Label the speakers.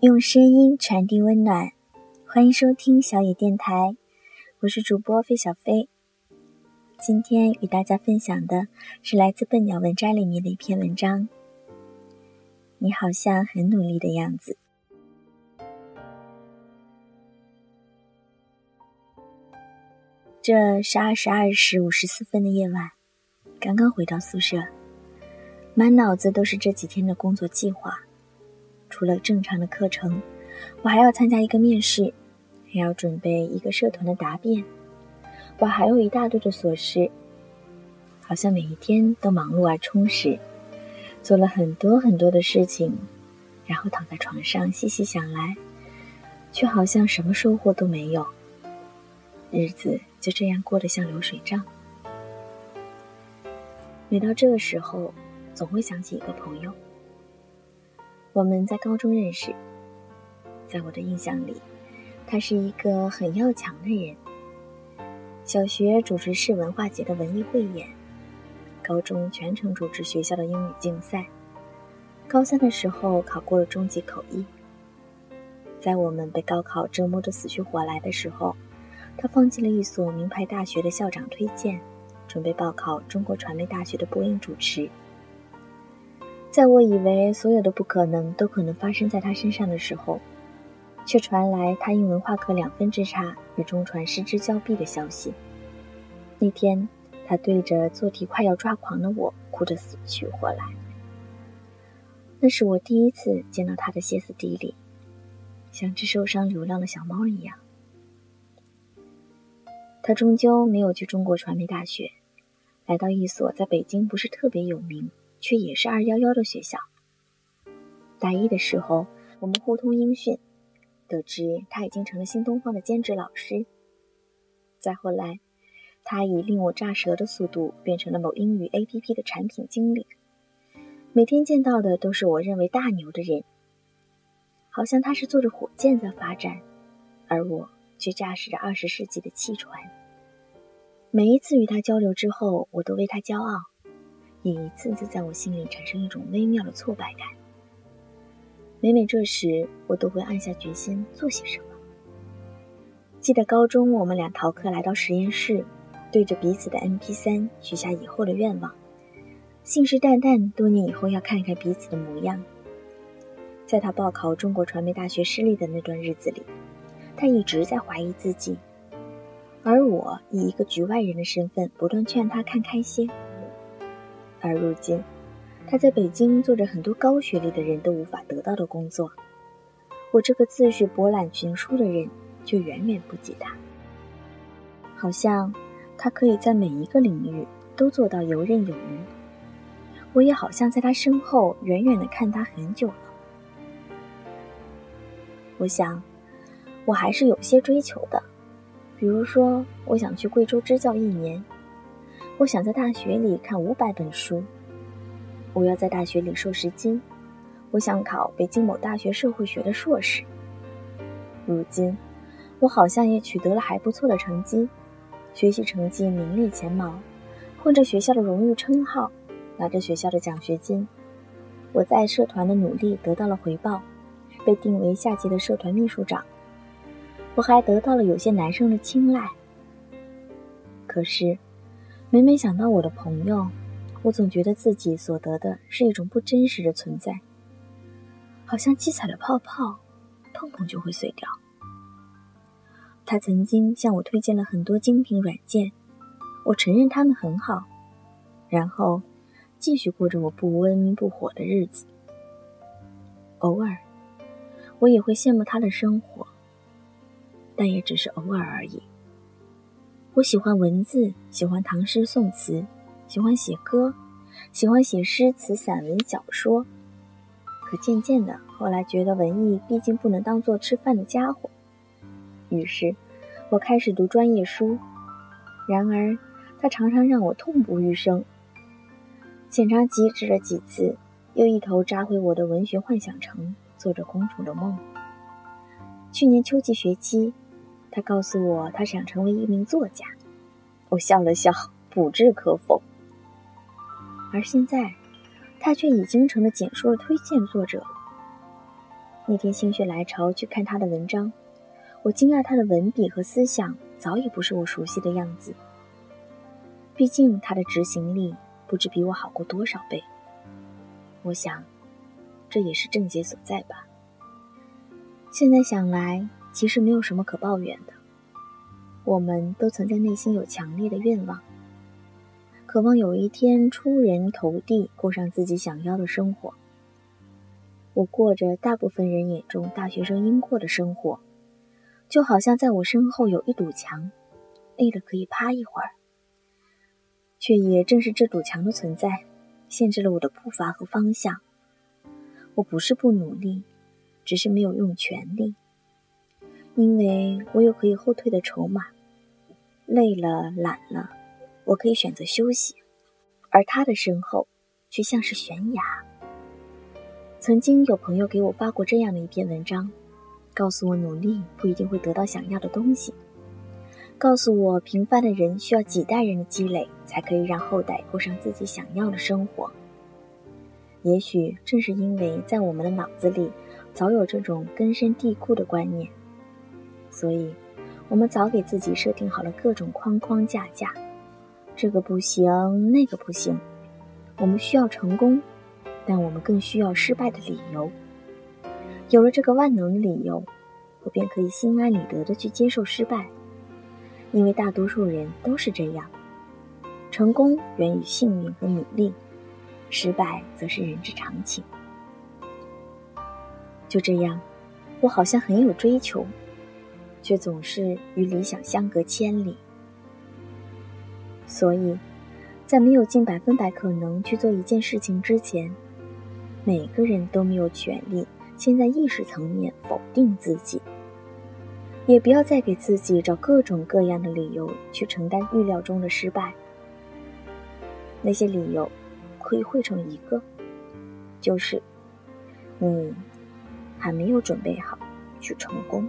Speaker 1: 用声音传递温暖，欢迎收听小野电台，我是主播费小飞。今天与大家分享的是来自笨鸟文摘里面的一篇文章。你好像很努力的样子。这是二十二时五十四分的夜晚，刚刚回到宿舍，满脑子都是这几天的工作计划。除了正常的课程，我还要参加一个面试，还要准备一个社团的答辩，我还有一大堆的琐事，好像每一天都忙碌而充实，做了很多很多的事情，然后躺在床上细细想来，却好像什么收获都没有，日子就这样过得像流水账。每到这个时候，总会想起一个朋友。我们在高中认识，在我的印象里，他是一个很要强的人。小学主持市文化节的文艺汇演，高中全程主持学校的英语竞赛，高三的时候考过了中级口译。在我们被高考折磨得死去活来的时候，他放弃了一所名牌大学的校长推荐，准备报考中国传媒大学的播音主持。在我以为所有的不可能都可能发生在他身上的时候，却传来他因文化课两分之差与中传失之交臂的消息。那天，他对着做题快要抓狂的我，哭得死去活来。那是我第一次见到他的歇斯底里，像只受伤流浪的小猫一样。他终究没有去中国传媒大学，来到一所在北京不是特别有名。却也是二幺幺的学校。大一的时候，我们互通音讯，得知他已经成了新东方的兼职老师。再后来，他以令我炸舌的速度变成了某英语 APP 的产品经理。每天见到的都是我认为大牛的人，好像他是坐着火箭在发展，而我却驾驶着二十世纪的汽船。每一次与他交流之后，我都为他骄傲。也一次次在我心里产生一种微妙的挫败感。每每这时，我都会暗下决心做些什么。记得高中我们俩逃课来到实验室，对着彼此的 MP3 许下以后的愿望，信誓旦旦多年以后要看看彼此的模样。在他报考中国传媒大学失利的那段日子里，他一直在怀疑自己，而我以一个局外人的身份不断劝他看开些。而如今，他在北京做着很多高学历的人都无法得到的工作，我这个自诩博览群书的人就远远不及他。好像他可以在每一个领域都做到游刃有余，我也好像在他身后远远的看他很久了。我想，我还是有些追求的，比如说，我想去贵州支教一年。我想在大学里看五百本书，我要在大学里瘦十斤，我想考北京某大学社会学的硕士。如今，我好像也取得了还不错的成绩，学习成绩名列前茅，混着学校的荣誉称号，拿着学校的奖学金。我在社团的努力得到了回报，被定为下级的社团秘书长。我还得到了有些男生的青睐。可是。每每想到我的朋友，我总觉得自己所得的是一种不真实的存在，好像七彩的泡泡，碰碰就会碎掉。他曾经向我推荐了很多精品软件，我承认他们很好，然后继续过着我不温不火的日子。偶尔，我也会羡慕他的生活，但也只是偶尔而已。我喜欢文字，喜欢唐诗宋词，喜欢写歌，喜欢写诗词、散文、小说。可渐渐的，后来觉得文艺毕竟不能当做吃饭的家伙，于是，我开始读专业书。然而，它常常让我痛不欲生。浅尝即止了几次，又一头扎回我的文学幻想城，做着公主的梦。去年秋季学期。他告诉我，他想成为一名作家。我笑了笑，不置可否。而现在，他却已经成了简书的推荐作者。那天心血来潮去看他的文章，我惊讶他的文笔和思想早已不是我熟悉的样子。毕竟他的执行力不知比我好过多少倍。我想，这也是症结所在吧。现在想来，其实没有什么可抱怨的。我们都曾在内心有强烈的愿望，渴望有一天出人头地，过上自己想要的生活。我过着大部分人眼中大学生应过的生活，就好像在我身后有一堵墙，累了可以趴一会儿。却也正是这堵墙的存在，限制了我的步伐和方向。我不是不努力。只是没有用全力，因为我有可以后退的筹码。累了、懒了，我可以选择休息。而他的身后，却像是悬崖。曾经有朋友给我发过这样的一篇文章，告诉我努力不一定会得到想要的东西，告诉我平凡的人需要几代人的积累，才可以让后代过上自己想要的生活。也许正是因为在我们的脑子里。早有这种根深蒂固的观念，所以，我们早给自己设定好了各种框框架架，这个不行，那个不行。我们需要成功，但我们更需要失败的理由。有了这个万能的理由，我便可以心安理得的去接受失败，因为大多数人都是这样。成功源于幸运和努力，失败则是人之常情。就这样，我好像很有追求，却总是与理想相隔千里。所以，在没有尽百分百可能去做一件事情之前，每个人都没有权利先在意识层面否定自己，也不要再给自己找各种各样的理由去承担预料中的失败。那些理由可以汇成一个，就是你。还没有准备好去成功。